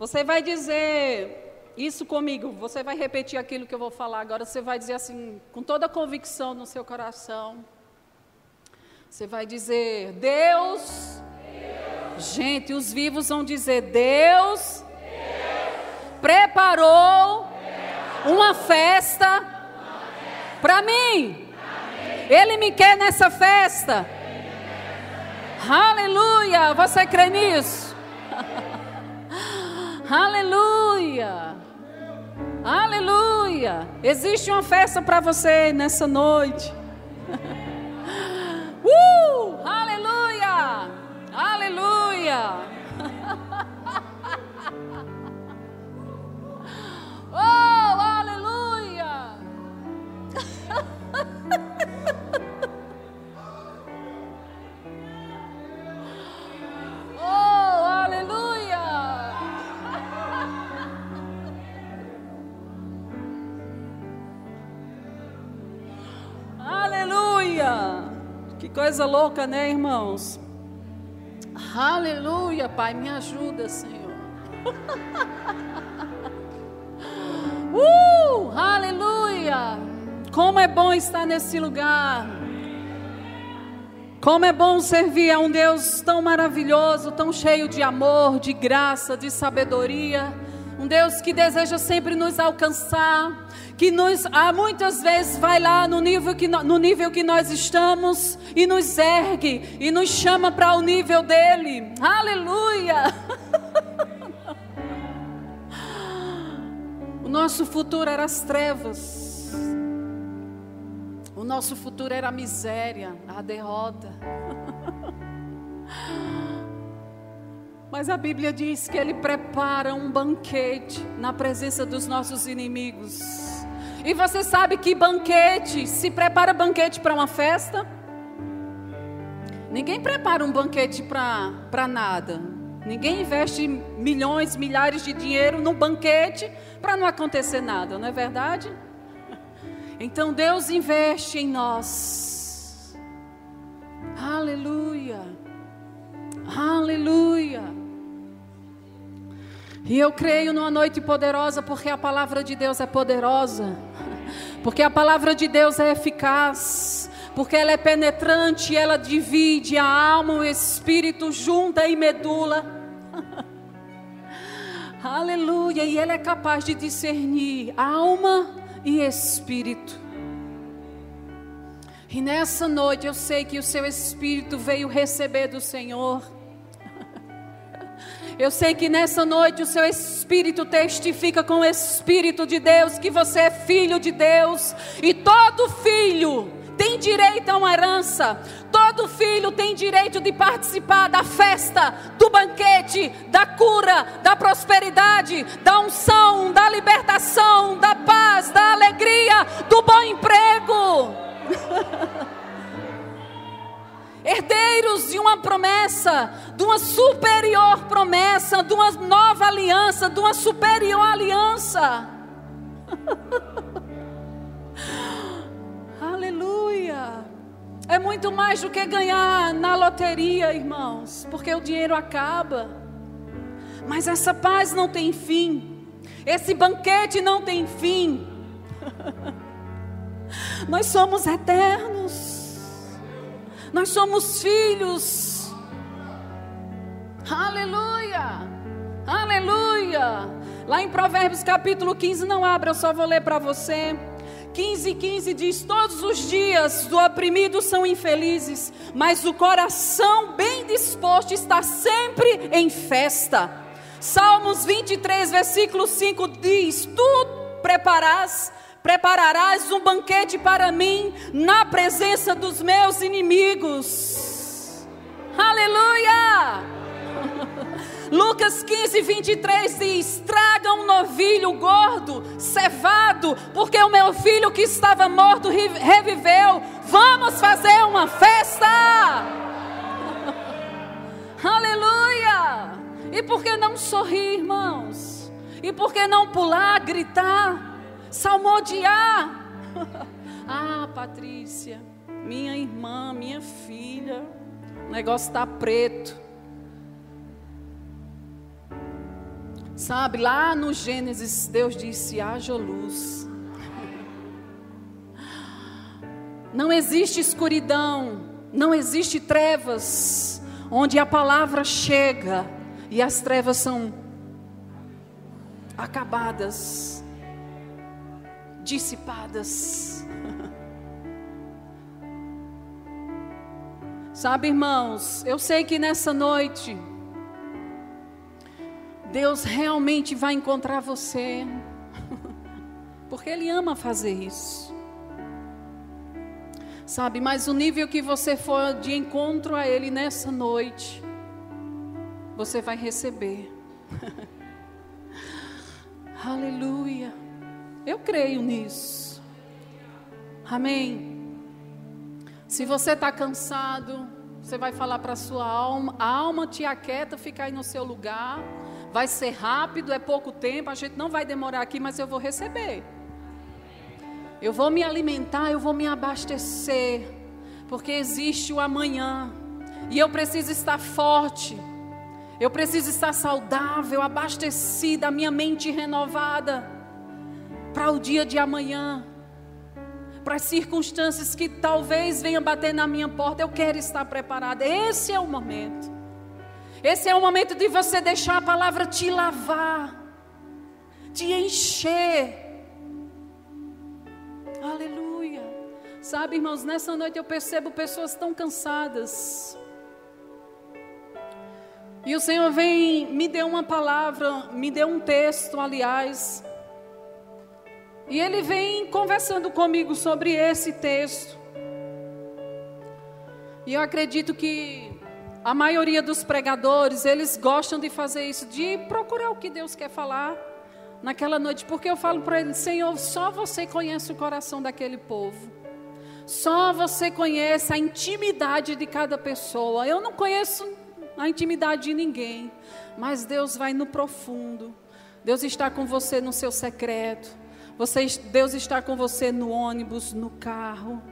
Você vai dizer isso comigo, você vai repetir aquilo que eu vou falar. Agora você vai dizer assim, com toda a convicção no seu coração. Você vai dizer: Deus. Deus. Gente, os vivos vão dizer: Deus, Deus. preparou uma festa para mim. Ele me quer nessa festa. Aleluia! Você crê nisso? Aleluia! Aleluia! Existe uma festa para você nessa noite. Uh! Aleluia! Aleluia! Coisa louca, né, irmãos? Aleluia, Pai, me ajuda, Senhor. uh, aleluia! Como é bom estar nesse lugar. Como é bom servir a um Deus tão maravilhoso, tão cheio de amor, de graça, de sabedoria. Um Deus que deseja sempre nos alcançar, que nos, há muitas vezes vai lá no nível, que, no nível que nós estamos e nos ergue e nos chama para o nível dele. Aleluia! o nosso futuro era as trevas. O nosso futuro era a miséria, a derrota. Mas a Bíblia diz que Ele prepara um banquete na presença dos nossos inimigos. E você sabe que banquete, se prepara banquete para uma festa? Ninguém prepara um banquete para nada. Ninguém investe milhões, milhares de dinheiro num banquete para não acontecer nada, não é verdade? Então Deus investe em nós. Aleluia. Aleluia. E eu creio numa noite poderosa, porque a palavra de Deus é poderosa, porque a palavra de Deus é eficaz, porque ela é penetrante, ela divide a alma, o espírito, junta e medula. Aleluia, e ela é capaz de discernir alma e espírito. E nessa noite eu sei que o seu espírito veio receber do Senhor. Eu sei que nessa noite o seu espírito testifica com o Espírito de Deus que você é filho de Deus. E todo filho tem direito a uma herança. Todo filho tem direito de participar da festa, do banquete, da cura, da prosperidade, da unção, da libertação, da paz, da alegria, do bom emprego. Herdeiros de uma promessa, de uma superior promessa, de uma nova aliança, de uma superior aliança. Aleluia. É muito mais do que ganhar na loteria, irmãos, porque o dinheiro acaba. Mas essa paz não tem fim. Esse banquete não tem fim. Nós somos eternos. Nós somos filhos. Aleluia! Aleluia! Lá em Provérbios capítulo 15, não abra, eu só vou ler para você. 15, 15 diz: Todos os dias do oprimido são infelizes, mas o coração bem disposto está sempre em festa. Salmos 23, versículo 5 diz: Tu preparas prepararás um banquete para mim na presença dos meus inimigos. Aleluia! Lucas 15, 23 diz: Traga um novilho gordo, cevado, porque o meu filho que estava morto reviveu. Vamos fazer uma festa! Aleluia! E por que não sorrir, irmãos? E por que não pular, gritar? Salmodiar. ah, Patrícia, minha irmã, minha filha, o negócio está preto. Sabe, lá no Gênesis, Deus disse: haja luz. Não existe escuridão, não existe trevas, onde a palavra chega e as trevas são acabadas, dissipadas. Sabe, irmãos, eu sei que nessa noite, Deus realmente vai encontrar você, porque Ele ama fazer isso. Sabe, mas o nível que você for de encontro a Ele nessa noite, você vai receber. Aleluia. Eu creio nisso. Amém. Se você está cansado, você vai falar para a sua alma, a alma te aquieta, fica aí no seu lugar. Vai ser rápido, é pouco tempo, a gente não vai demorar aqui, mas eu vou receber. Eu vou me alimentar, eu vou me abastecer, porque existe o amanhã. E eu preciso estar forte. Eu preciso estar saudável, abastecida, a minha mente renovada para o dia de amanhã para as circunstâncias que talvez venham bater na minha porta, eu quero estar preparada. Esse é o momento. Esse é o momento de você deixar a palavra te lavar, te encher. Aleluia. Sabe, irmãos, nessa noite eu percebo pessoas tão cansadas. E o Senhor vem, me deu uma palavra, me deu um texto, aliás, e ele vem conversando comigo sobre esse texto. E eu acredito que a maioria dos pregadores, eles gostam de fazer isso, de procurar o que Deus quer falar naquela noite, porque eu falo para ele, Senhor, só você conhece o coração daquele povo. Só você conhece a intimidade de cada pessoa. Eu não conheço a intimidade de ninguém, mas Deus vai no profundo. Deus está com você no seu secreto. Você, Deus está com você no ônibus, no carro,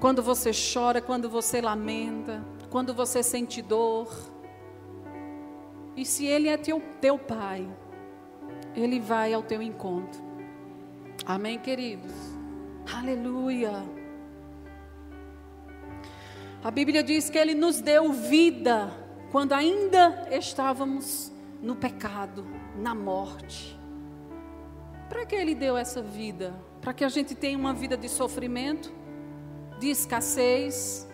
quando você chora, quando você lamenta, quando você sente dor. E se Ele é teu, teu Pai, Ele vai ao teu encontro. Amém, queridos? Aleluia. A Bíblia diz que Ele nos deu vida quando ainda estávamos no pecado, na morte. Para que Ele deu essa vida? Para que a gente tenha uma vida de sofrimento, de escassez.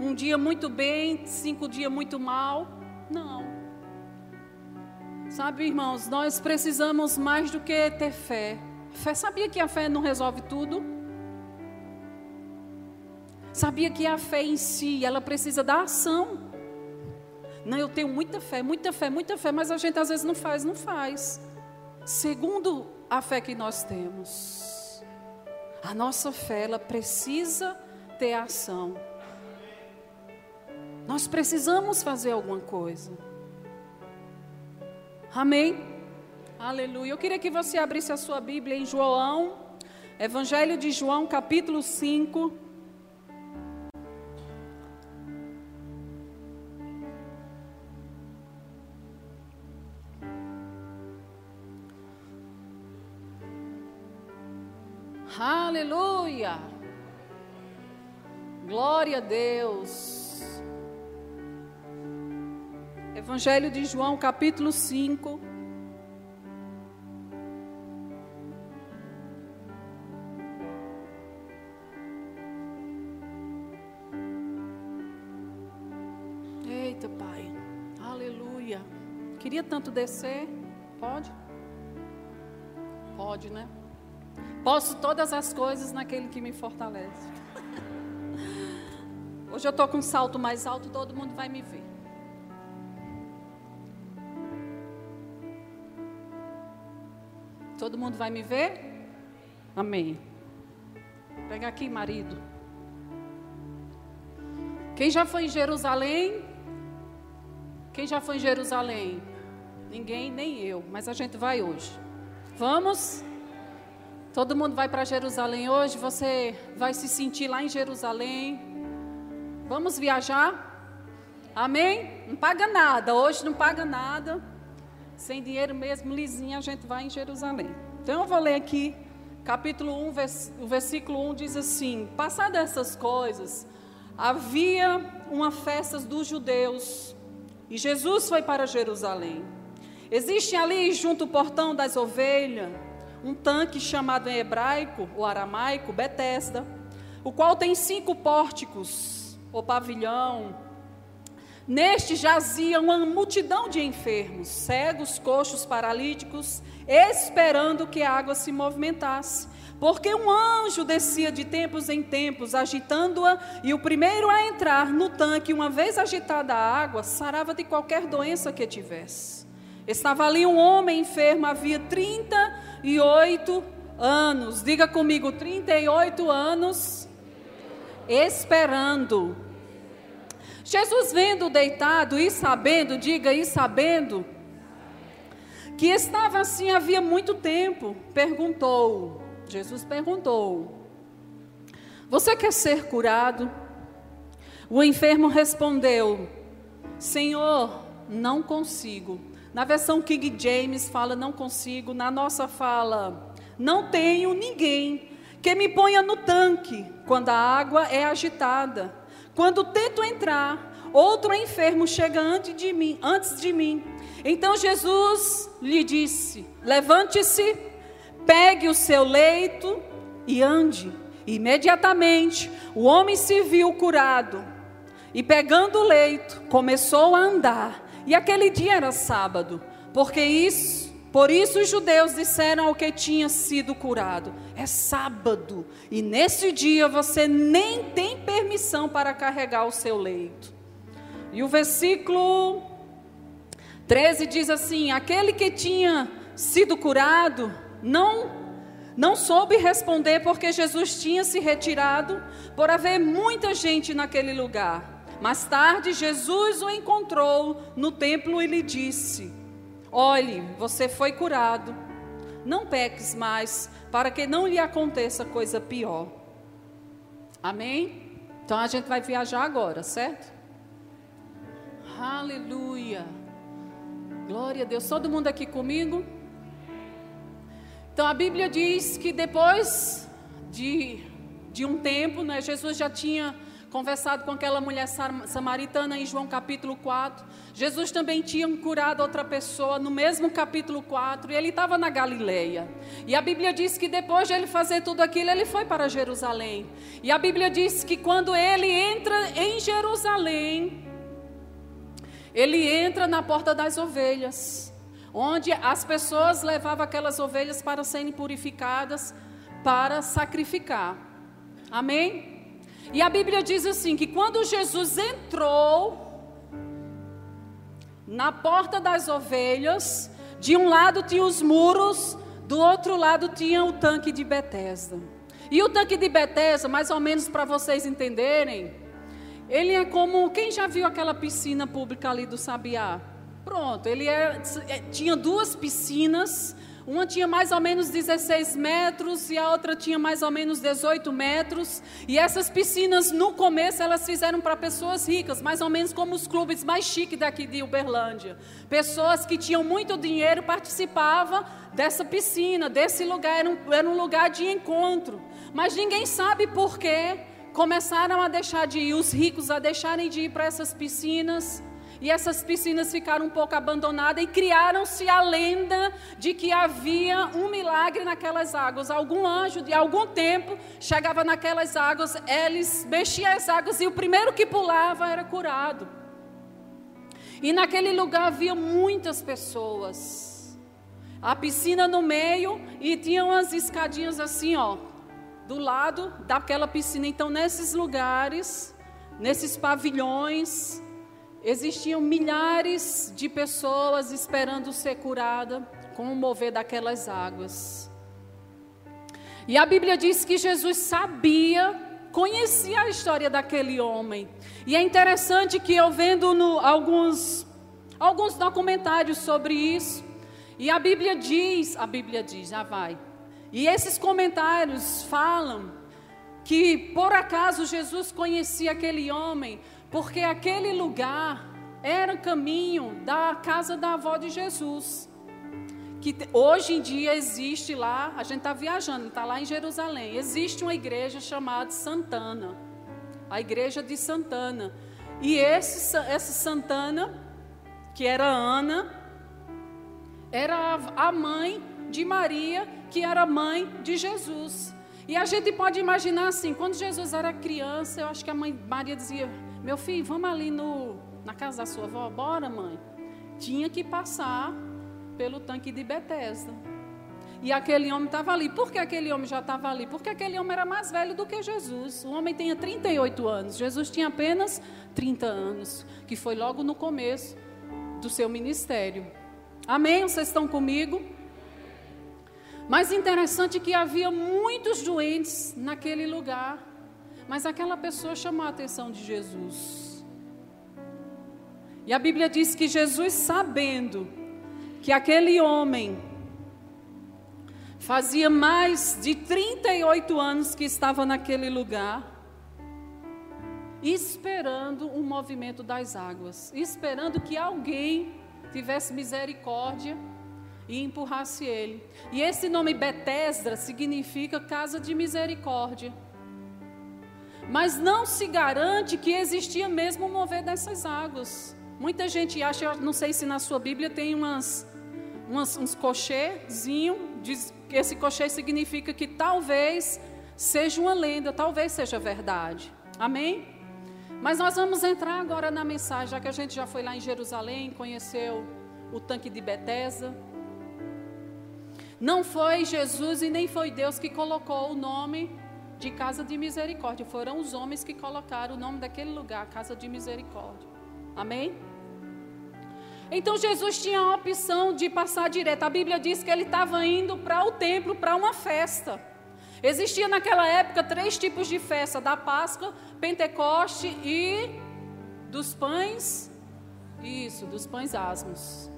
Um dia muito bem, cinco dias muito mal. Não. Sabe, irmãos, nós precisamos mais do que ter fé. Fé, sabia que a fé não resolve tudo? Sabia que a fé em si, ela precisa da ação. Não, eu tenho muita fé, muita fé, muita fé, mas a gente às vezes não faz, não faz. Segundo a fé que nós temos, a nossa fé, ela precisa ter ação. Nós precisamos fazer alguma coisa. Amém? Aleluia. Eu queria que você abrisse a sua Bíblia em João, Evangelho de João, capítulo 5. Aleluia. Glória a Deus. Evangelho de João, capítulo 5. Eita, Pai. Aleluia. Queria tanto descer. Pode? Pode, né? Posso todas as coisas naquele que me fortalece. Hoje eu estou com um salto mais alto, todo mundo vai me ver. Todo mundo vai me ver? Amém. Pega aqui, marido. Quem já foi em Jerusalém? Quem já foi em Jerusalém? Ninguém, nem eu, mas a gente vai hoje. Vamos? Todo mundo vai para Jerusalém hoje, você vai se sentir lá em Jerusalém. Vamos viajar? Amém? Não paga nada, hoje não paga nada. sem dinheiro mesmo, lisinho, a gente vai em Jerusalém. Então eu vou ler aqui, capítulo 1, o versículo 1 diz assim: Passadas essas coisas, havia uma festa dos judeus e Jesus foi para Jerusalém. Existe ali, junto ao portão das ovelhas, um tanque chamado em hebraico ou aramaico Betesda, o qual tem cinco pórticos, ou pavilhão. Neste jazia uma multidão de enfermos, cegos, coxos, paralíticos, esperando que a água se movimentasse. Porque um anjo descia de tempos em tempos, agitando-a, e o primeiro a entrar no tanque, uma vez agitada a água, sarava de qualquer doença que tivesse. Estava ali um homem enfermo, havia 38 anos. Diga comigo, 38 anos, esperando. Jesus vendo deitado e sabendo, diga e sabendo, que estava assim havia muito tempo, perguntou: Jesus perguntou: Você quer ser curado? O enfermo respondeu: Senhor, não consigo. Na versão King James fala não consigo, na nossa fala não tenho ninguém que me ponha no tanque quando a água é agitada. Quando tento entrar, outro enfermo chega antes de mim, antes de mim. Então Jesus lhe disse: Levante-se Pegue o seu leito e ande. Imediatamente o homem se viu curado e, pegando o leito, começou a andar. E aquele dia era sábado, porque isso, por isso os judeus disseram ao que tinha sido curado: é sábado, e nesse dia você nem tem permissão para carregar o seu leito. E o versículo 13 diz assim: aquele que tinha sido curado não não soube responder porque Jesus tinha se retirado por haver muita gente naquele lugar. Mais tarde, Jesus o encontrou no templo e lhe disse: Olhe, você foi curado. Não peques mais, para que não lhe aconteça coisa pior. Amém? Então a gente vai viajar agora, certo? Aleluia. Glória a Deus. Todo mundo aqui comigo? Então a Bíblia diz que depois de, de um tempo, né, Jesus já tinha conversado com aquela mulher samaritana em João capítulo 4. Jesus também tinha curado outra pessoa no mesmo capítulo 4 e ele estava na Galileia. E a Bíblia diz que depois de ele fazer tudo aquilo, ele foi para Jerusalém. E a Bíblia diz que quando ele entra em Jerusalém, ele entra na porta das ovelhas onde as pessoas levavam aquelas ovelhas para serem purificadas, para sacrificar. Amém? E a Bíblia diz assim: que quando Jesus entrou na porta das ovelhas, de um lado tinha os muros, do outro lado tinha o tanque de Betesda. E o tanque de Betesda, mais ou menos para vocês entenderem, ele é como quem já viu aquela piscina pública ali do Sabiá? Pronto, ele é, tinha duas piscinas, uma tinha mais ou menos 16 metros e a outra tinha mais ou menos 18 metros. E essas piscinas, no começo, elas fizeram para pessoas ricas, mais ou menos como os clubes mais chiques daqui de Uberlândia. Pessoas que tinham muito dinheiro participavam dessa piscina, desse lugar, era um, era um lugar de encontro. Mas ninguém sabe por que começaram a deixar de ir, os ricos a deixarem de ir para essas piscinas e essas piscinas ficaram um pouco abandonadas e criaram-se a lenda de que havia um milagre naquelas águas. Algum anjo de algum tempo chegava naquelas águas, eles mexiam as águas e o primeiro que pulava era curado. E naquele lugar havia muitas pessoas. A piscina no meio e tinha umas escadinhas assim, ó, do lado daquela piscina. Então, nesses lugares, nesses pavilhões, Existiam milhares de pessoas esperando ser curada com o mover daquelas águas. E a Bíblia diz que Jesus sabia, conhecia a história daquele homem. E é interessante que eu vendo no, alguns, alguns documentários sobre isso, e a Bíblia diz, a Bíblia diz, já vai. E esses comentários falam que por acaso Jesus conhecia aquele homem porque aquele lugar era o caminho da casa da avó de Jesus. que hoje em dia existe lá, a gente está viajando, está lá em Jerusalém, existe uma igreja chamada Santana, a igreja de Santana. E esse, essa Santana, que era Ana, era a mãe de Maria, que era mãe de Jesus. E a gente pode imaginar assim, quando Jesus era criança, eu acho que a mãe Maria dizia: Meu filho, vamos ali no, na casa da sua avó, bora, mãe. Tinha que passar pelo tanque de Betesda. E aquele homem estava ali. Por que aquele homem já estava ali? Porque aquele homem era mais velho do que Jesus. O homem tinha 38 anos. Jesus tinha apenas 30 anos, que foi logo no começo do seu ministério. Amém? Vocês estão comigo? Mas interessante que havia muitos doentes naquele lugar. Mas aquela pessoa chamou a atenção de Jesus. E a Bíblia diz que Jesus, sabendo que aquele homem fazia mais de 38 anos que estava naquele lugar, esperando o movimento das águas, esperando que alguém tivesse misericórdia e empurrasse ele. E esse nome Betesda significa casa de misericórdia. Mas não se garante que existia mesmo o mover dessas águas. Muita gente acha, não sei se na sua Bíblia tem umas umas, uns cochêzinho, diz que esse cochê significa que talvez seja uma lenda, talvez seja verdade. Amém? Mas nós vamos entrar agora na mensagem, já que a gente já foi lá em Jerusalém, conheceu o tanque de Betesda. Não foi Jesus e nem foi Deus que colocou o nome de casa de misericórdia, foram os homens que colocaram o nome daquele lugar, casa de misericórdia. Amém? Então Jesus tinha a opção de passar direto. A Bíblia diz que ele estava indo para o templo para uma festa. Existia naquela época três tipos de festa: da Páscoa, Pentecoste e dos pães. Isso, dos pães asmos.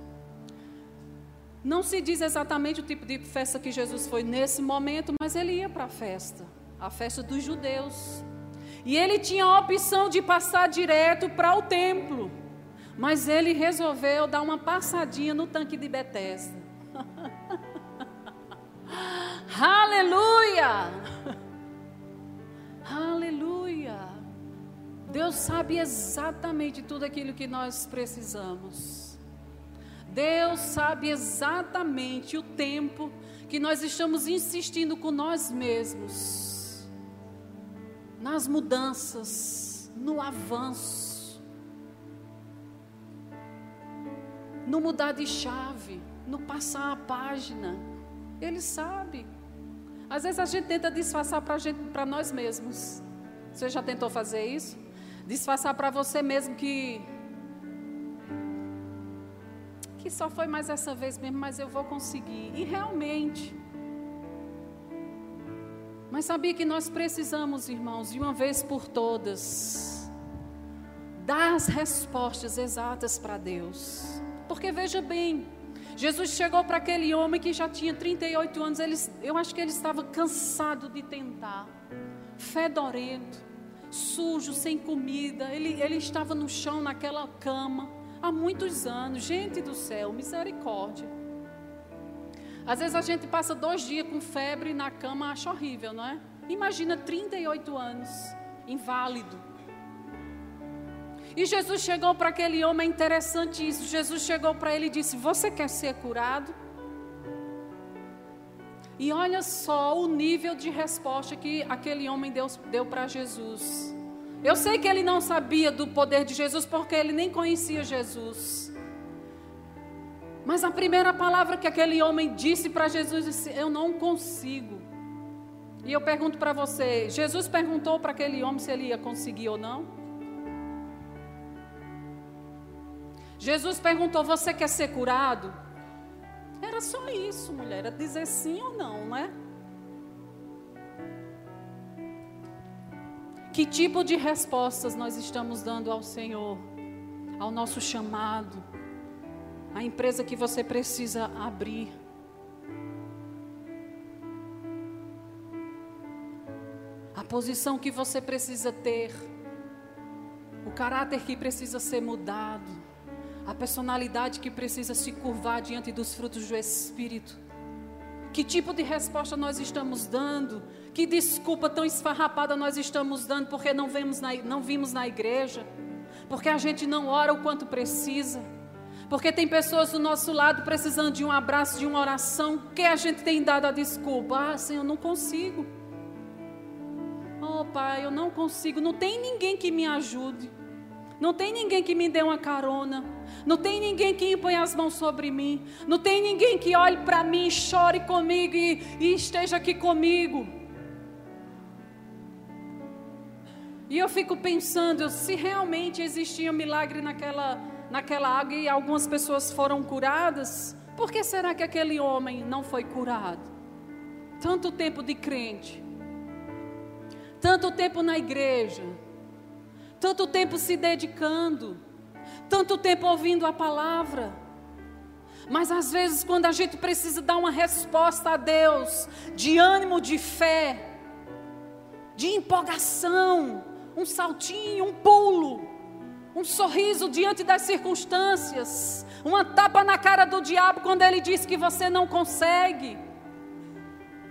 Não se diz exatamente o tipo de festa que Jesus foi nesse momento, mas ele ia para a festa, a festa dos judeus. E ele tinha a opção de passar direto para o templo. Mas ele resolveu dar uma passadinha no tanque de Betesda. Aleluia! Aleluia! Deus sabe exatamente tudo aquilo que nós precisamos. Deus sabe exatamente o tempo que nós estamos insistindo com nós mesmos, nas mudanças, no avanço. no mudar de chave, no passar a página. Ele sabe. Às vezes a gente tenta disfarçar para nós mesmos. Você já tentou fazer isso? Disfarçar para você mesmo que que só foi mais essa vez mesmo, mas eu vou conseguir. E realmente. Mas sabia que nós precisamos, irmãos, de uma vez por todas, dar as respostas exatas para Deus. Porque veja bem, Jesus chegou para aquele homem que já tinha 38 anos, ele, eu acho que ele estava cansado de tentar, fedorento, sujo, sem comida, ele, ele estava no chão, naquela cama, há muitos anos. Gente do céu, misericórdia. Às vezes a gente passa dois dias com febre na cama, acha horrível, não é? Imagina 38 anos, inválido. E Jesus chegou para aquele homem, é interessante isso. Jesus chegou para ele e disse: Você quer ser curado? E olha só o nível de resposta que aquele homem deu, deu para Jesus. Eu sei que ele não sabia do poder de Jesus porque ele nem conhecia Jesus. Mas a primeira palavra que aquele homem disse para Jesus disse: Eu não consigo. E eu pergunto para você: Jesus perguntou para aquele homem se ele ia conseguir ou não? Jesus perguntou: Você quer ser curado? Era só isso, mulher. Era dizer sim ou não, não é? Que tipo de respostas nós estamos dando ao Senhor, ao nosso chamado, à empresa que você precisa abrir? A posição que você precisa ter, o caráter que precisa ser mudado A personalidade que precisa se curvar diante dos frutos do Espírito. Que tipo de resposta nós estamos dando? Que desculpa tão esfarrapada nós estamos dando porque não, vemos na, não vimos na igreja? Porque a gente não ora o quanto precisa? Porque tem pessoas do nosso lado precisando de um abraço, de uma oração, que a gente tem dado a desculpa. Ah, Senhor, não consigo. Oh, Pai, eu não consigo. Não tem ninguém que me ajude. Não tem ninguém que me dê uma carona. Não tem ninguém que impõe as mãos sobre mim. Não tem ninguém que olhe para mim, chore comigo e, e esteja aqui comigo. E eu fico pensando, se realmente existia um milagre naquela naquela água e algumas pessoas foram curadas, por que será que aquele homem não foi curado? Tanto tempo de crente, tanto tempo na igreja, tanto tempo se dedicando, tanto tempo ouvindo a palavra. Mas às vezes, quando a gente precisa dar uma resposta a Deus, de ânimo, de fé, de empolgação, um saltinho, um pulo, um sorriso diante das circunstâncias, uma tapa na cara do diabo quando ele diz que você não consegue.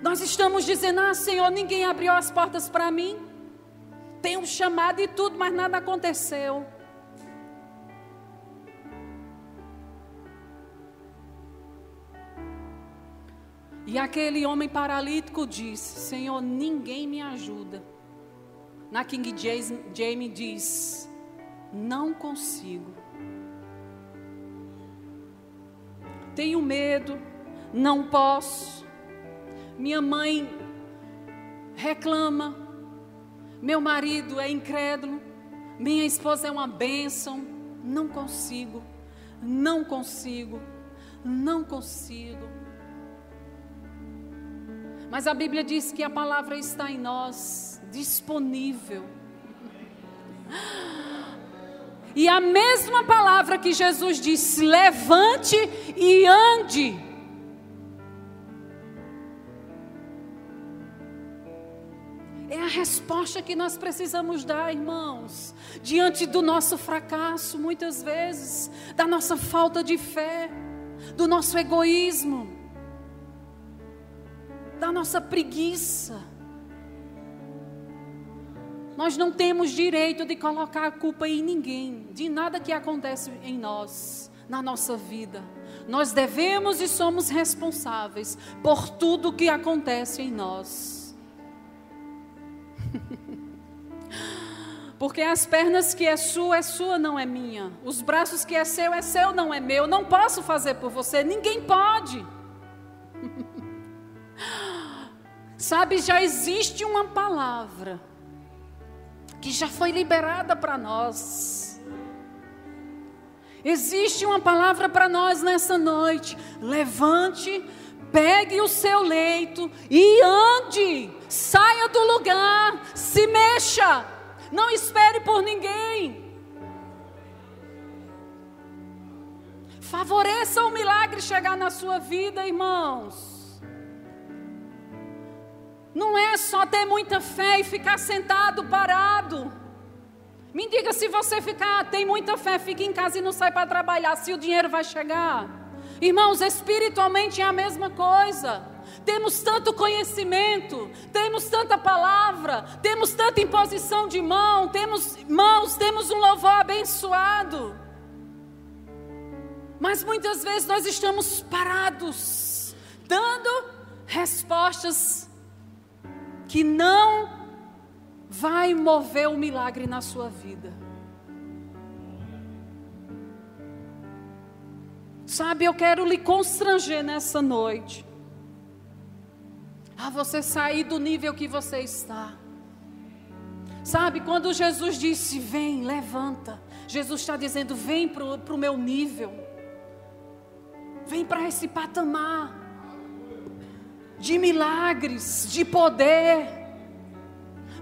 Nós estamos dizendo: Ah, Senhor, ninguém abriu as portas para mim. Tem um chamado e tudo, mas nada aconteceu. E aquele homem paralítico disse: Senhor, ninguém me ajuda. Na King James diz: não consigo. Tenho medo, não posso. Minha mãe reclama, meu marido é incrédulo, minha esposa é uma bênção. Não consigo, não consigo, não consigo. Mas a Bíblia diz que a palavra está em nós, disponível. E a mesma palavra que Jesus disse: levante e ande. É a resposta que nós precisamos dar, irmãos, diante do nosso fracasso, muitas vezes, da nossa falta de fé, do nosso egoísmo, da nossa preguiça. Nós não temos direito de colocar a culpa em ninguém, de nada que acontece em nós, na nossa vida. Nós devemos e somos responsáveis por tudo que acontece em nós. Porque as pernas que é sua, é sua, não é minha. Os braços que é seu, é seu, não é meu. Não posso fazer por você, ninguém pode. Sabe, já existe uma palavra que já foi liberada para nós. Existe uma palavra para nós nessa noite. Levante, pegue o seu leito e ande. Saia do lugar, se mexa. Não espere por ninguém. Favoreça o milagre chegar na sua vida, irmãos. Não é só ter muita fé e ficar sentado, parado. Me diga se você ficar, tem muita fé, fica em casa e não sai para trabalhar, se o dinheiro vai chegar. Irmãos, espiritualmente é a mesma coisa. Temos tanto conhecimento, temos tanta palavra, temos tanta imposição de mão, temos mãos, temos um louvor abençoado. Mas muitas vezes nós estamos parados, dando respostas que não vai mover o milagre na sua vida. Sabe, eu quero lhe constranger nessa noite. A você sair do nível que você está. Sabe, quando Jesus disse: Vem, levanta. Jesus está dizendo: Vem para o meu nível. Vem para esse patamar de milagres, de poder.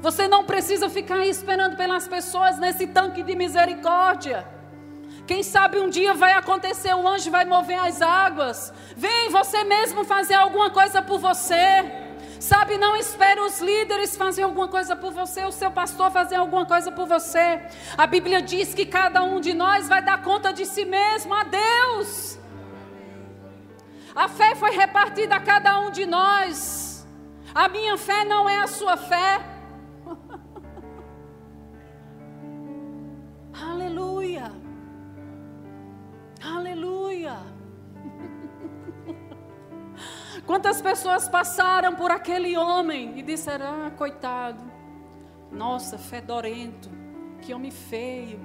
Você não precisa ficar esperando pelas pessoas nesse tanque de misericórdia. Quem sabe um dia vai acontecer, o anjo vai mover as águas. Vem você mesmo fazer alguma coisa por você. Sabe, não espere os líderes fazer alguma coisa por você, o seu pastor fazer alguma coisa por você. A Bíblia diz que cada um de nós vai dar conta de si mesmo a Deus. A fé foi repartida a cada um de nós. A minha fé não é a sua fé. Aleluia. Aleluia. Quantas pessoas passaram por aquele homem e disseram: ah, coitado, nossa, fedorento, que homem feio,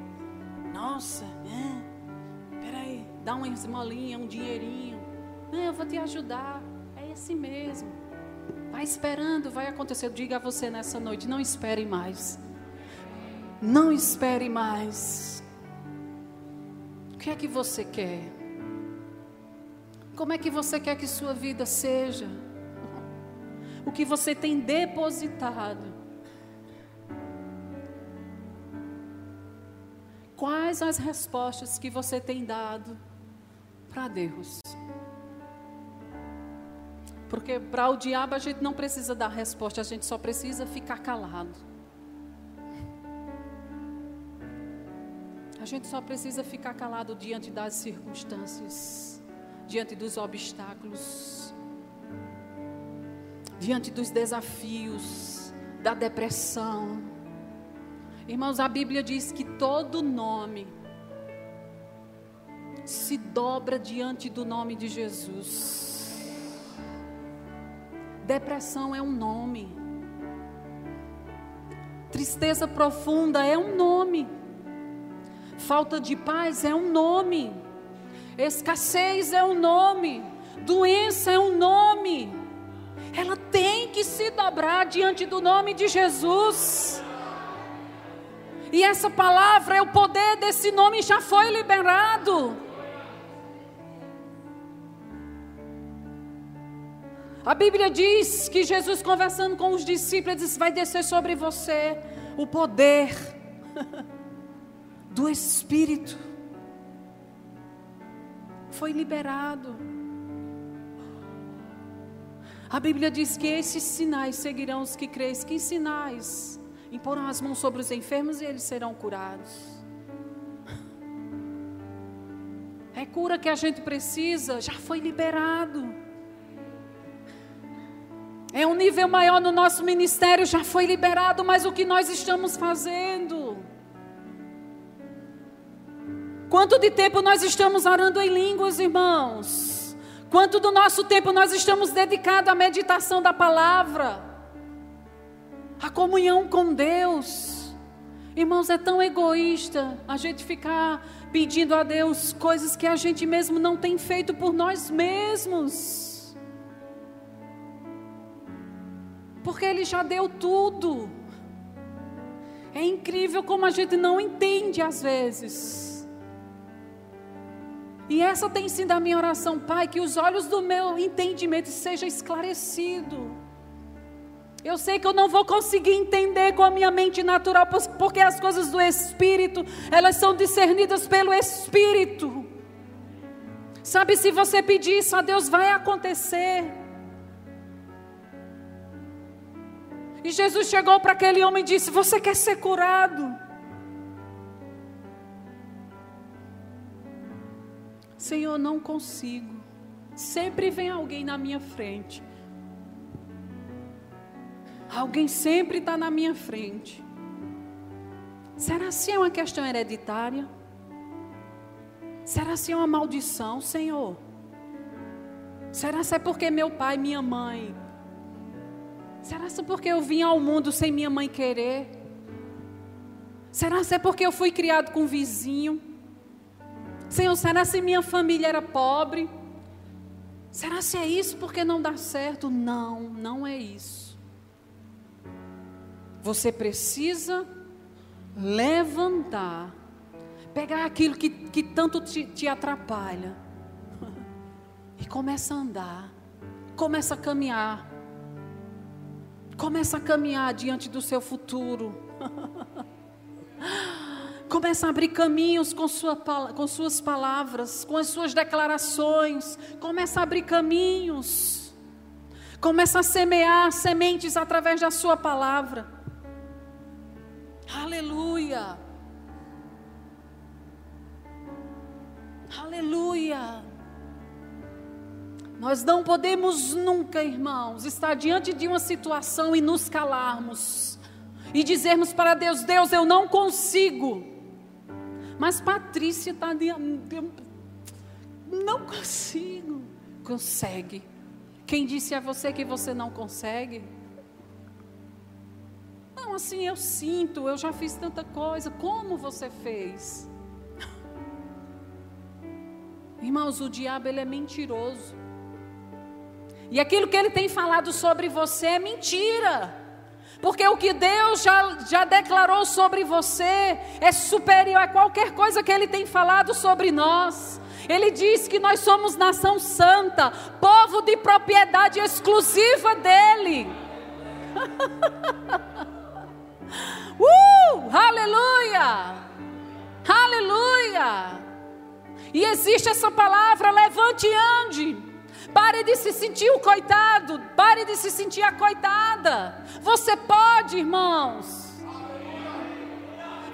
nossa, é, peraí, dá uma esmolinha, um dinheirinho, não, eu vou te ajudar, é esse mesmo, vai esperando, vai acontecer. Diga a você nessa noite: não espere mais, não espere mais. O que é que você quer? Como é que você quer que sua vida seja? O que você tem depositado? Quais as respostas que você tem dado para Deus? Porque para o diabo a gente não precisa dar resposta, a gente só precisa ficar calado. A gente só precisa ficar calado diante das circunstâncias diante dos obstáculos, diante dos desafios, da depressão. Irmãos, a Bíblia diz que todo nome se dobra diante do nome de Jesus. Depressão é um nome. Tristeza profunda é um nome. Falta de paz é um nome. Escassez é um nome, doença é um nome. Ela tem que se dobrar diante do nome de Jesus. E essa palavra, é o poder desse nome já foi liberado. A Bíblia diz que Jesus, conversando com os discípulos, disse: Vai descer sobre você o poder do Espírito foi liberado. A Bíblia diz que esses sinais seguirão os que creem. Que sinais? Imporão as mãos sobre os enfermos e eles serão curados. É cura que a gente precisa, já foi liberado. É um nível maior no nosso ministério, já foi liberado, mas o que nós estamos fazendo? Quanto de tempo nós estamos orando em línguas, irmãos? Quanto do nosso tempo nós estamos dedicados à meditação da palavra? À comunhão com Deus? Irmãos, é tão egoísta a gente ficar pedindo a Deus coisas que a gente mesmo não tem feito por nós mesmos. Porque Ele já deu tudo. É incrível como a gente não entende às vezes. E essa tem sido a minha oração, Pai, que os olhos do meu entendimento sejam esclarecidos. Eu sei que eu não vou conseguir entender com a minha mente natural, porque as coisas do Espírito, elas são discernidas pelo Espírito. Sabe, se você pedir isso a Deus, vai acontecer. E Jesus chegou para aquele homem e disse: Você quer ser curado? Senhor, não consigo. Sempre vem alguém na minha frente. Alguém sempre está na minha frente. Será se é uma questão hereditária? Será se é uma maldição, Senhor? Será se é porque meu pai, minha mãe? Será se porque eu vim ao mundo sem minha mãe querer? Será se é porque eu fui criado com um vizinho? Senhor, será se minha família era pobre? Será se é isso porque não dá certo? Não, não é isso. Você precisa levantar, pegar aquilo que, que tanto te, te atrapalha e começa a andar, começa a caminhar, começa a caminhar diante do seu futuro. Começa a abrir caminhos com, sua, com suas palavras, com as suas declarações. Começa a abrir caminhos. Começa a semear sementes através da sua palavra. Aleluia. Aleluia. Nós não podemos nunca, irmãos, estar diante de uma situação e nos calarmos e dizermos para Deus: Deus, eu não consigo. Mas Patrícia está não consigo. Consegue. Quem disse a você que você não consegue? Não, assim eu sinto, eu já fiz tanta coisa. Como você fez? Irmãos, o diabo ele é mentiroso. E aquilo que ele tem falado sobre você é mentira. Porque o que Deus já, já declarou sobre você é superior a qualquer coisa que Ele tem falado sobre nós. Ele diz que nós somos nação santa, povo de propriedade exclusiva dEle. uh, aleluia! Aleluia! E existe essa palavra, levante e ande. Pare de se sentir o coitado, pare de se sentir a coitada. Você pode, irmãos.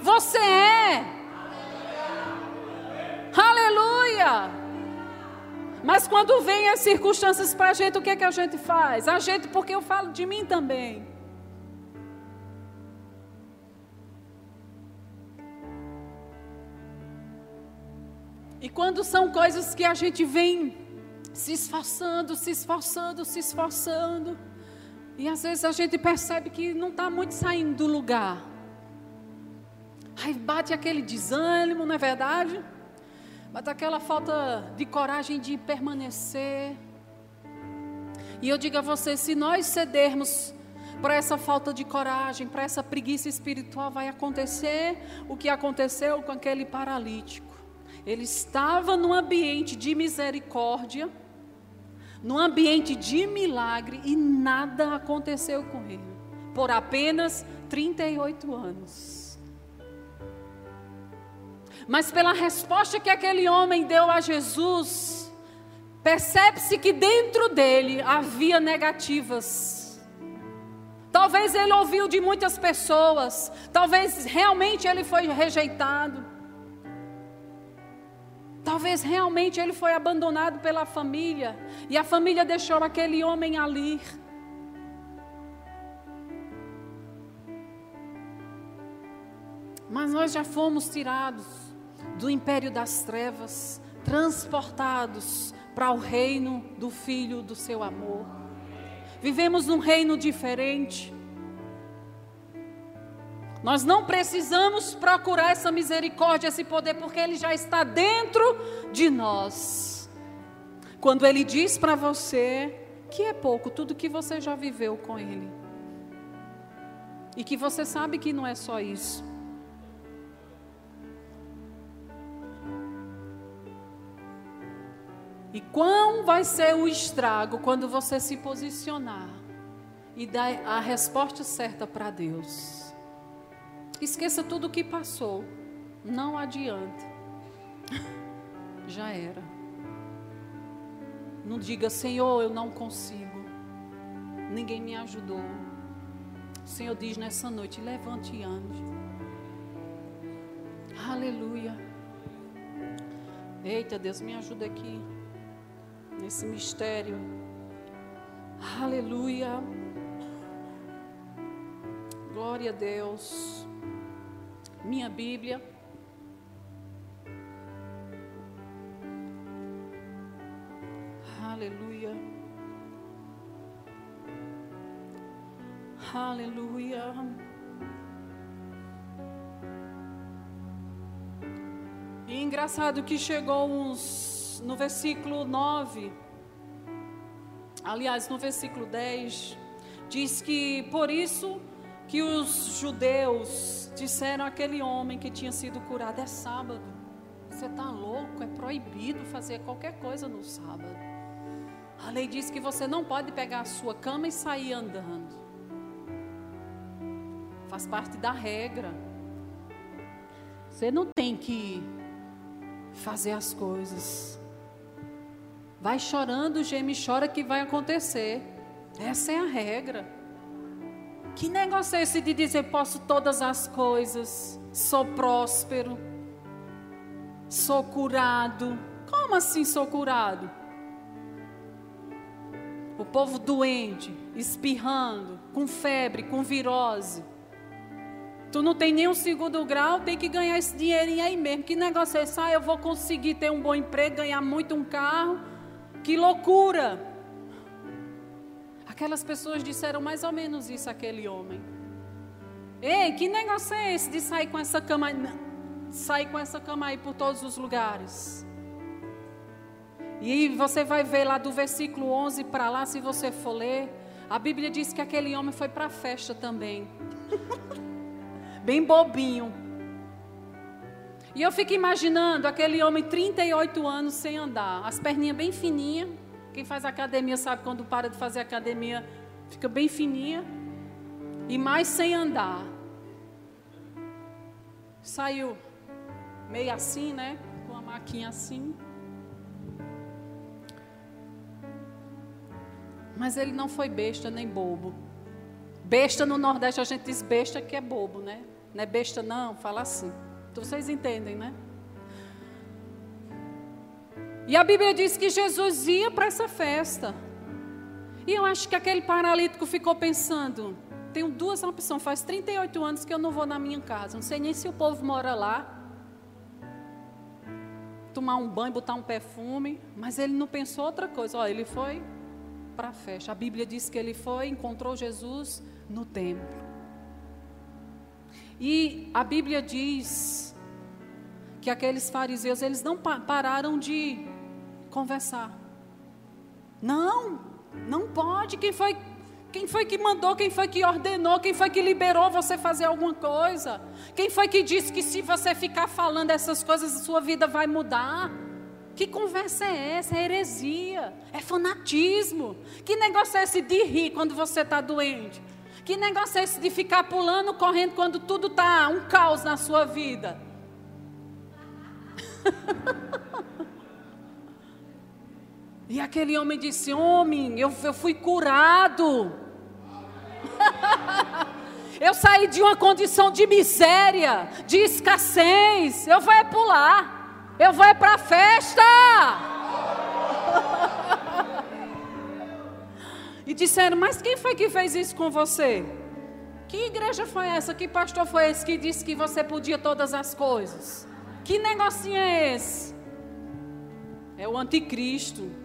Você é. Aleluia. Mas quando vem as circunstâncias para a gente, o que, é que a gente faz? A gente, porque eu falo de mim também. E quando são coisas que a gente vem se esforçando, se esforçando, se esforçando. E às vezes a gente percebe que não está muito saindo do lugar. Aí bate aquele desânimo, não é verdade? Bate aquela falta de coragem de permanecer. E eu digo a você: se nós cedermos para essa falta de coragem, para essa preguiça espiritual, vai acontecer o que aconteceu com aquele paralítico. Ele estava num ambiente de misericórdia, num ambiente de milagre e nada aconteceu com ele, por apenas 38 anos. Mas pela resposta que aquele homem deu a Jesus, percebe-se que dentro dele havia negativas. Talvez ele ouviu de muitas pessoas, talvez realmente ele foi rejeitado. Talvez realmente ele foi abandonado pela família e a família deixou aquele homem ali. Mas nós já fomos tirados do império das trevas, transportados para o reino do Filho do seu amor. Vivemos num reino diferente. Nós não precisamos procurar essa misericórdia, esse poder, porque Ele já está dentro de nós. Quando Ele diz para você que é pouco tudo que você já viveu com Ele, e que você sabe que não é só isso. E quão vai ser o estrago quando você se posicionar e dar a resposta certa para Deus? Esqueça tudo o que passou. Não adianta. Já era. Não diga, Senhor, eu não consigo. Ninguém me ajudou. O Senhor diz nessa noite: levante e ande. Aleluia. Eita, Deus, me ajuda aqui. Nesse mistério. Aleluia. Glória a Deus minha Bíblia. Aleluia. Aleluia. E engraçado que chegou uns no versículo 9. Aliás, no versículo 10 diz que por isso que os judeus disseram àquele homem que tinha sido curado: é sábado. Você está louco? É proibido fazer qualquer coisa no sábado. A lei diz que você não pode pegar a sua cama e sair andando. Faz parte da regra. Você não tem que fazer as coisas. Vai chorando, geme, chora que vai acontecer. Essa é a regra. Que negócio é esse de dizer posso todas as coisas, sou próspero, sou curado? Como assim sou curado? O povo doente, espirrando, com febre, com virose. Tu não tem nenhum segundo grau, tem que ganhar esse dinheirinho aí mesmo. Que negócio é esse? Ah, eu vou conseguir ter um bom emprego, ganhar muito um carro. Que loucura! Aquelas pessoas disseram mais ou menos isso àquele homem. Ei, que negócio é esse de sair com essa cama, sair com essa cama aí por todos os lugares? E você vai ver lá do versículo 11 para lá, se você for ler, a Bíblia diz que aquele homem foi para a festa também. Bem bobinho. E eu fico imaginando aquele homem 38 anos sem andar, as perninhas bem fininhas. Quem faz academia sabe quando para de fazer academia, fica bem fininha. E mais sem andar. Saiu meio assim, né? Com a maquinha assim. Mas ele não foi besta nem bobo. Besta no Nordeste a gente diz besta que é bobo, né? Não é besta não, fala assim. Então vocês entendem, né? E a Bíblia diz que Jesus ia para essa festa. E eu acho que aquele paralítico ficou pensando: tenho duas opções, faz 38 anos que eu não vou na minha casa, não sei nem se o povo mora lá. Tomar um banho, botar um perfume, mas ele não pensou outra coisa. Ele foi para a festa. A Bíblia diz que ele foi, encontrou Jesus no templo. E a Bíblia diz que aqueles fariseus, eles não pararam de conversar. Não, não pode. Quem foi, quem foi que mandou? Quem foi que ordenou? Quem foi que liberou você fazer alguma coisa? Quem foi que disse que se você ficar falando essas coisas, a sua vida vai mudar? Que conversa é essa? É heresia, é fanatismo. Que negócio é esse de rir quando você está doente? Que negócio é esse de ficar pulando, correndo quando tudo está um caos na sua vida? e aquele homem disse: Homem, eu, eu fui curado. eu saí de uma condição de miséria, de escassez. Eu vou é pular. Eu vou é para a festa. e disseram: Mas quem foi que fez isso com você? Que igreja foi essa? Que pastor foi esse que disse que você podia todas as coisas? Que negocinho é esse? É o anticristo.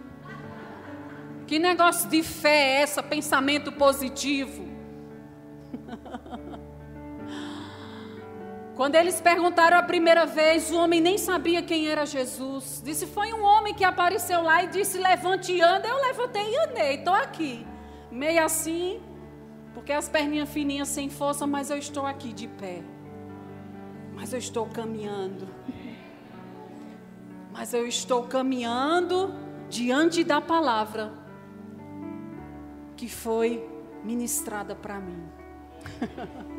Que negócio de fé é essa? Pensamento positivo. Quando eles perguntaram a primeira vez, o homem nem sabia quem era Jesus. Disse: Foi um homem que apareceu lá e disse: Levante e anda. Eu levantei e andei, estou aqui. Meio assim, porque as perninhas fininhas sem força, mas eu estou aqui de pé. Mas eu estou caminhando. Mas eu estou caminhando diante da palavra que foi ministrada para mim.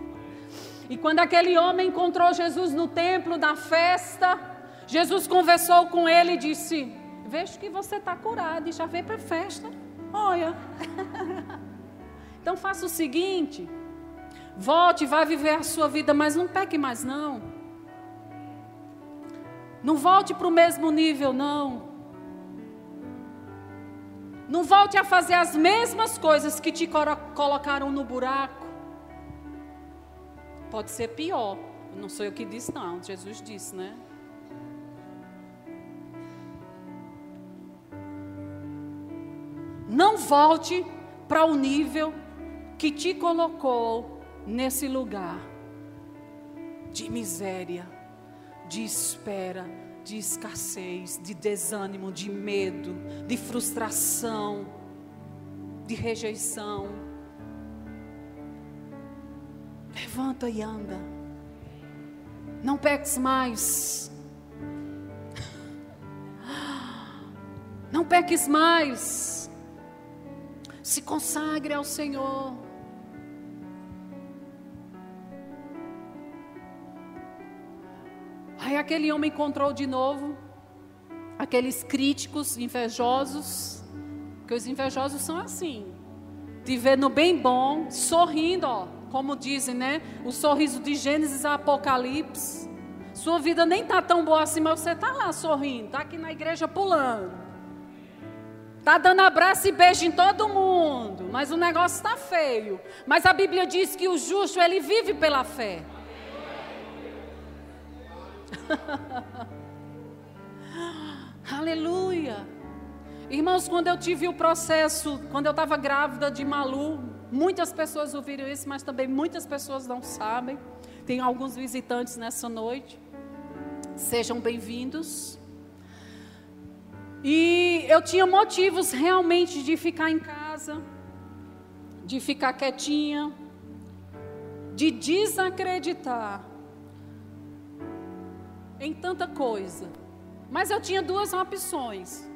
E quando aquele homem encontrou Jesus no templo, na festa, Jesus conversou com ele e disse: Vejo que você está curado e já veio para a festa. Olha. então faça o seguinte: volte, vá viver a sua vida, mas não peque mais, não. Não volte para o mesmo nível, não. Não volte a fazer as mesmas coisas que te colocaram no buraco. Pode ser pior. Não sou eu que disse, não. Jesus disse, né? Não volte para o nível que te colocou nesse lugar de miséria, de espera, de escassez, de desânimo, de medo, de frustração, de rejeição. Levanta e anda. Não peques mais. Não peques mais. Se consagre ao Senhor. Aquele homem encontrou de novo aqueles críticos invejosos, que os invejosos são assim. te ver no bem bom, sorrindo, ó, como dizem, né? O sorriso de Gênesis a Apocalipse. Sua vida nem tá tão boa assim, mas você tá lá sorrindo, tá aqui na igreja pulando. Tá dando abraço e beijo em todo mundo, mas o negócio está feio. Mas a Bíblia diz que o justo ele vive pela fé. Aleluia. Irmãos, quando eu tive o processo, quando eu estava grávida de Malu, muitas pessoas ouviram isso, mas também muitas pessoas não sabem. Tem alguns visitantes nessa noite. Sejam bem-vindos. E eu tinha motivos realmente de ficar em casa, de ficar quietinha, de desacreditar em tanta coisa. Mas eu tinha duas opções.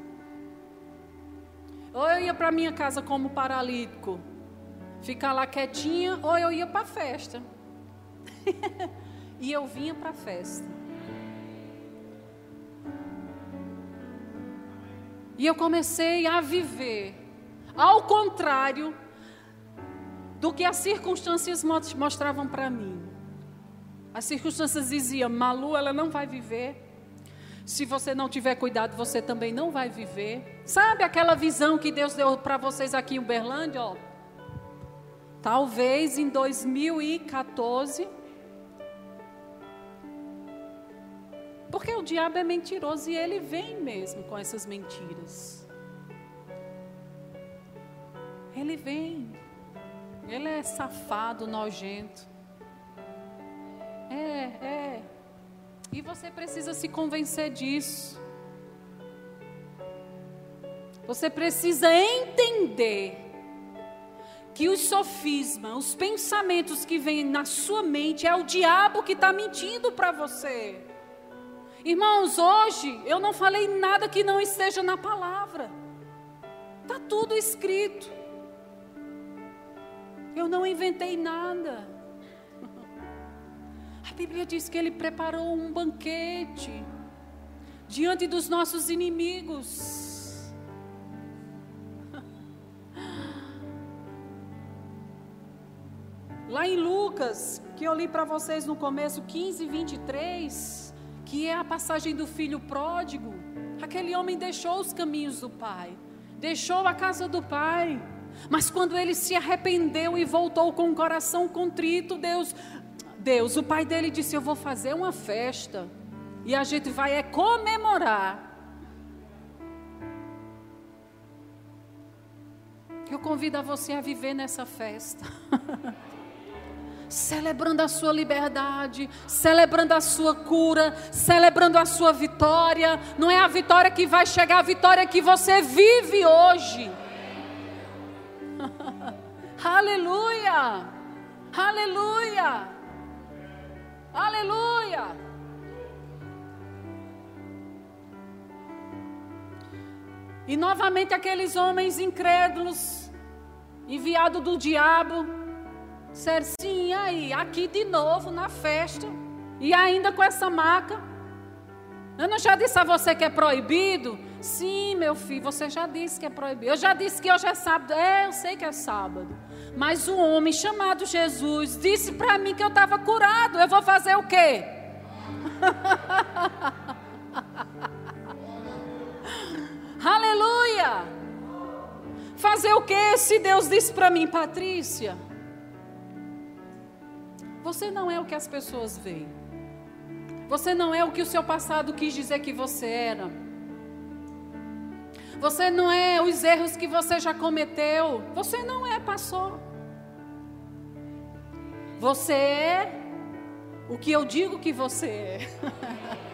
Ou eu ia para minha casa como paralítico, ficar lá quietinha, ou eu ia para a festa. e eu vinha para a festa. E eu comecei a viver ao contrário do que as circunstâncias mostravam para mim. As circunstâncias diziam: Malu, ela não vai viver. Se você não tiver cuidado, você também não vai viver. Sabe aquela visão que Deus deu para vocês aqui em Uberlândia? Ó? Talvez em 2014. Porque o diabo é mentiroso e ele vem mesmo com essas mentiras. Ele vem. Ele é safado, nojento. É, é. E você precisa se convencer disso. Você precisa entender que os sofismas, os pensamentos que vêm na sua mente, é o diabo que está mentindo para você. Irmãos, hoje eu não falei nada que não esteja na palavra. Está tudo escrito. Eu não inventei nada. A Bíblia diz que ele preparou um banquete diante dos nossos inimigos. Lá em Lucas, que eu li para vocês no começo, 15, 23, que é a passagem do filho pródigo, aquele homem deixou os caminhos do pai, deixou a casa do pai. Mas quando ele se arrependeu e voltou com o coração contrito, Deus Deus, o pai dele disse: Eu vou fazer uma festa e a gente vai é comemorar. Eu convido a você a viver nessa festa. celebrando a sua liberdade, celebrando a sua cura, celebrando a sua vitória. Não é a vitória que vai chegar, a vitória que você vive hoje. Aleluia! Aleluia! Aleluia! E novamente aqueles homens incrédulos, enviados do diabo, disseram: sim, aí, aqui de novo na festa, e ainda com essa maca. Eu não já disse a você que é proibido? Sim, meu filho, você já disse que é proibido. Eu já disse que hoje é sábado. É, eu sei que é sábado. Mas o homem chamado Jesus disse para mim que eu estava curado. Eu vou fazer o quê? Aleluia! Fazer o que se Deus disse para mim, Patrícia? Você não é o que as pessoas veem. Você não é o que o seu passado quis dizer que você era. Você não é os erros que você já cometeu. Você não é, passou. Você é o que eu digo que você é.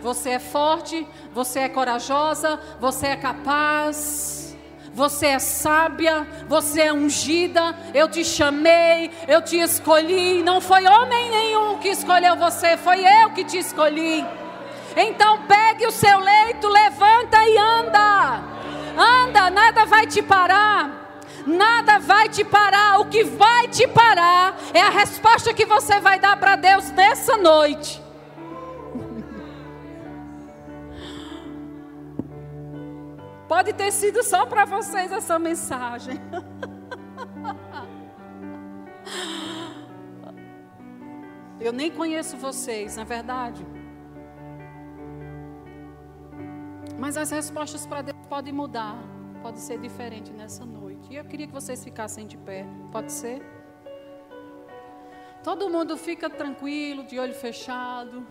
Você é forte, você é corajosa, você é capaz, você é sábia, você é ungida. Eu te chamei, eu te escolhi. Não foi homem nenhum que escolheu você, foi eu que te escolhi. Então pegue o seu leito, levanta e anda. Anda, nada vai te parar. Nada vai te parar. O que vai te parar é a resposta que você vai dar para Deus nessa noite. Pode ter sido só para vocês essa mensagem. Eu nem conheço vocês, na é verdade. Mas as respostas para Deus podem mudar, pode ser diferente nessa noite. E eu queria que vocês ficassem de pé. Pode ser? Todo mundo fica tranquilo, de olho fechado.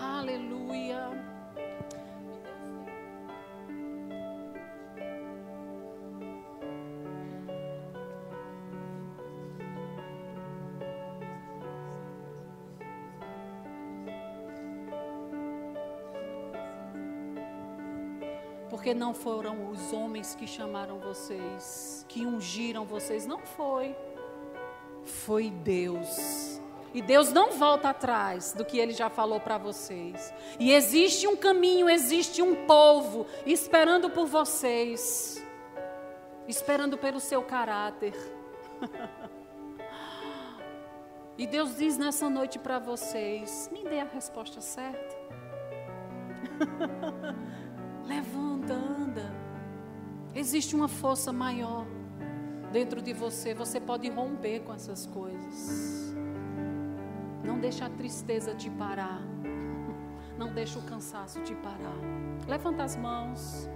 Aleluia. Porque não foram os homens que chamaram vocês, que ungiram vocês, não foi. Foi Deus. E Deus não volta atrás do que ele já falou para vocês. E existe um caminho, existe um povo esperando por vocês, esperando pelo seu caráter. e Deus diz nessa noite para vocês: me dê a resposta certa. Levanta, anda. Existe uma força maior dentro de você. Você pode romper com essas coisas. Não deixa a tristeza te parar. Não deixa o cansaço te parar. Levanta as mãos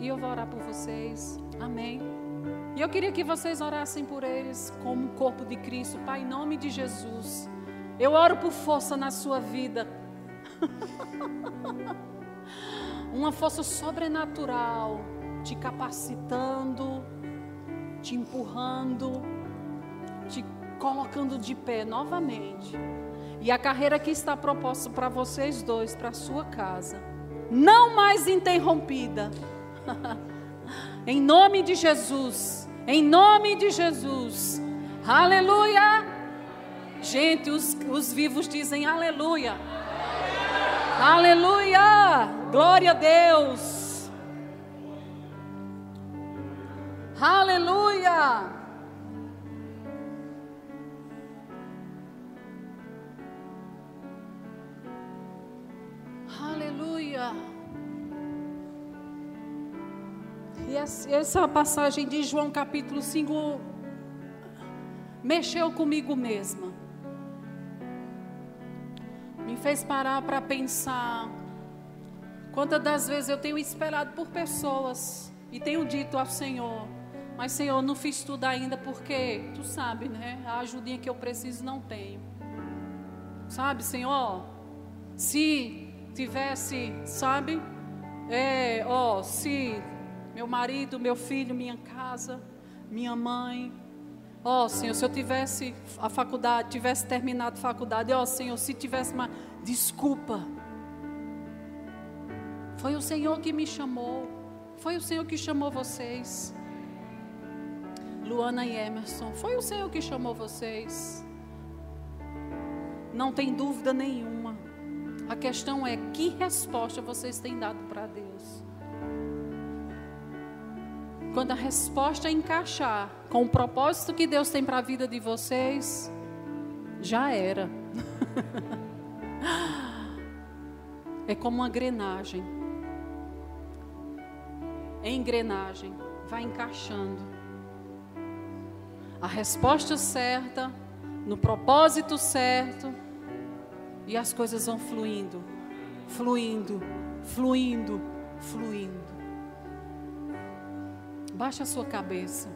e eu vou orar por vocês. Amém. E eu queria que vocês orassem por eles como o corpo de Cristo. Pai, em nome de Jesus. Eu oro por força na sua vida. Uma força sobrenatural te capacitando, te empurrando, te colocando de pé novamente. E a carreira que está proposta para vocês dois, para a sua casa, não mais interrompida. em nome de Jesus. Em nome de Jesus. Aleluia. Gente, os, os vivos dizem aleluia. Aleluia. Glória a Deus. Aleluia. Aleluia. E essa passagem de João capítulo 5 mexeu comigo mesma. Me fez parar para pensar. Quantas das vezes eu tenho esperado por pessoas e tenho dito ao Senhor, mas Senhor, não fiz tudo ainda porque tu sabe, né? A ajudinha que eu preciso não tenho. Sabe, Senhor? Se tivesse, sabe? É, ó, se meu marido, meu filho, minha casa, minha mãe, ó, Senhor, se eu tivesse a faculdade, tivesse terminado a faculdade, ó, Senhor, se tivesse uma desculpa. Foi o Senhor que me chamou. Foi o Senhor que chamou vocês. Luana e Emerson, foi o Senhor que chamou vocês. Não tem dúvida nenhuma. A questão é que resposta vocês têm dado para Deus. Quando a resposta encaixar com o propósito que Deus tem para a vida de vocês, já era. é como uma engrenagem. Engrenagem vai encaixando. A resposta certa, no propósito certo e as coisas vão fluindo, fluindo, fluindo, fluindo. Baixa a sua cabeça.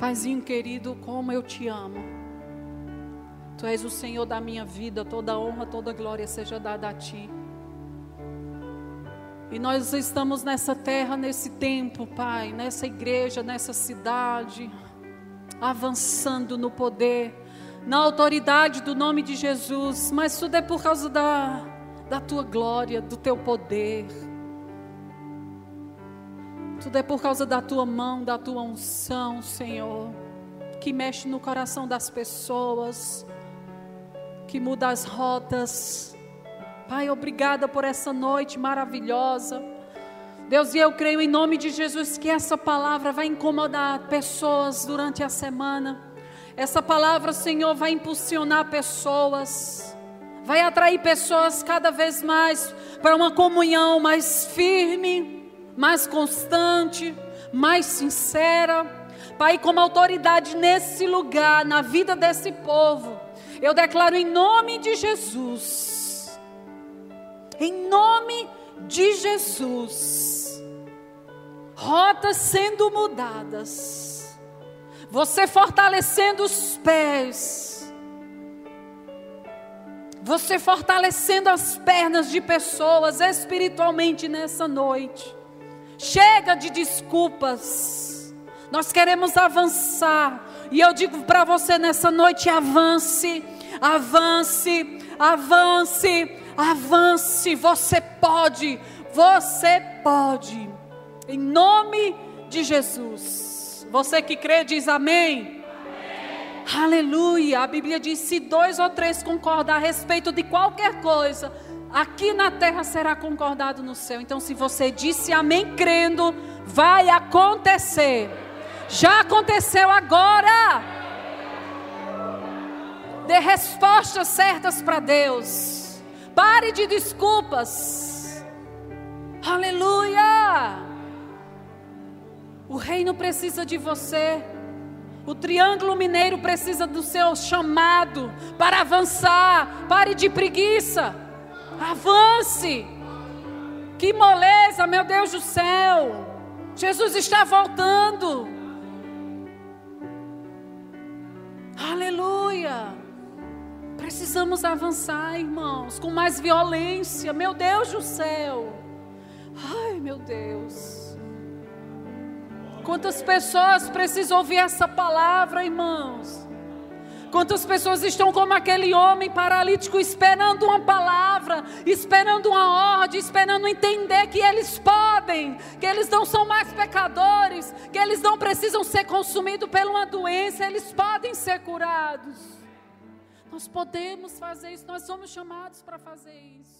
Paizinho querido, como eu te amo. Tu és o Senhor da minha vida, toda honra, toda glória seja dada a ti. E nós estamos nessa terra, nesse tempo, Pai, nessa igreja, nessa cidade, avançando no poder, na autoridade do nome de Jesus, mas tudo é por causa da, da tua glória, do teu poder. Tudo é por causa da tua mão, da tua unção, Senhor, que mexe no coração das pessoas, que muda as rotas. Pai, obrigada por essa noite maravilhosa. Deus, e eu creio em nome de Jesus que essa palavra vai incomodar pessoas durante a semana essa palavra, Senhor, vai impulsionar pessoas, vai atrair pessoas cada vez mais para uma comunhão mais firme, mais constante, mais sincera, Pai, como autoridade nesse lugar, na vida desse povo, eu declaro em nome de Jesus, em nome de Jesus, rotas sendo mudadas, você fortalecendo os pés, você fortalecendo as pernas de pessoas espiritualmente nessa noite. Chega de desculpas. Nós queremos avançar. E eu digo para você nessa noite: avance, avance, avance, avance. Você pode, você pode. Em nome de Jesus. Você que crê, diz amém. amém. Aleluia. A Bíblia diz: se dois ou três concordar a respeito de qualquer coisa aqui na terra será concordado no céu. Então, se você disse amém crendo, vai acontecer. Já aconteceu agora. Dê respostas certas para Deus. Pare de desculpas. Aleluia. O reino precisa de você. O triângulo mineiro precisa do seu chamado para avançar. Pare de preguiça. Avance. Que moleza, meu Deus do céu. Jesus está voltando. Aleluia. Precisamos avançar, irmãos, com mais violência. Meu Deus do céu. Ai, meu Deus. Quantas pessoas precisam ouvir essa palavra, irmãos? Quantas pessoas estão como aquele homem paralítico esperando uma palavra, esperando uma ordem, esperando entender que eles podem, que eles não são mais pecadores, que eles não precisam ser consumidos por uma doença, eles podem ser curados. Nós podemos fazer isso, nós somos chamados para fazer isso.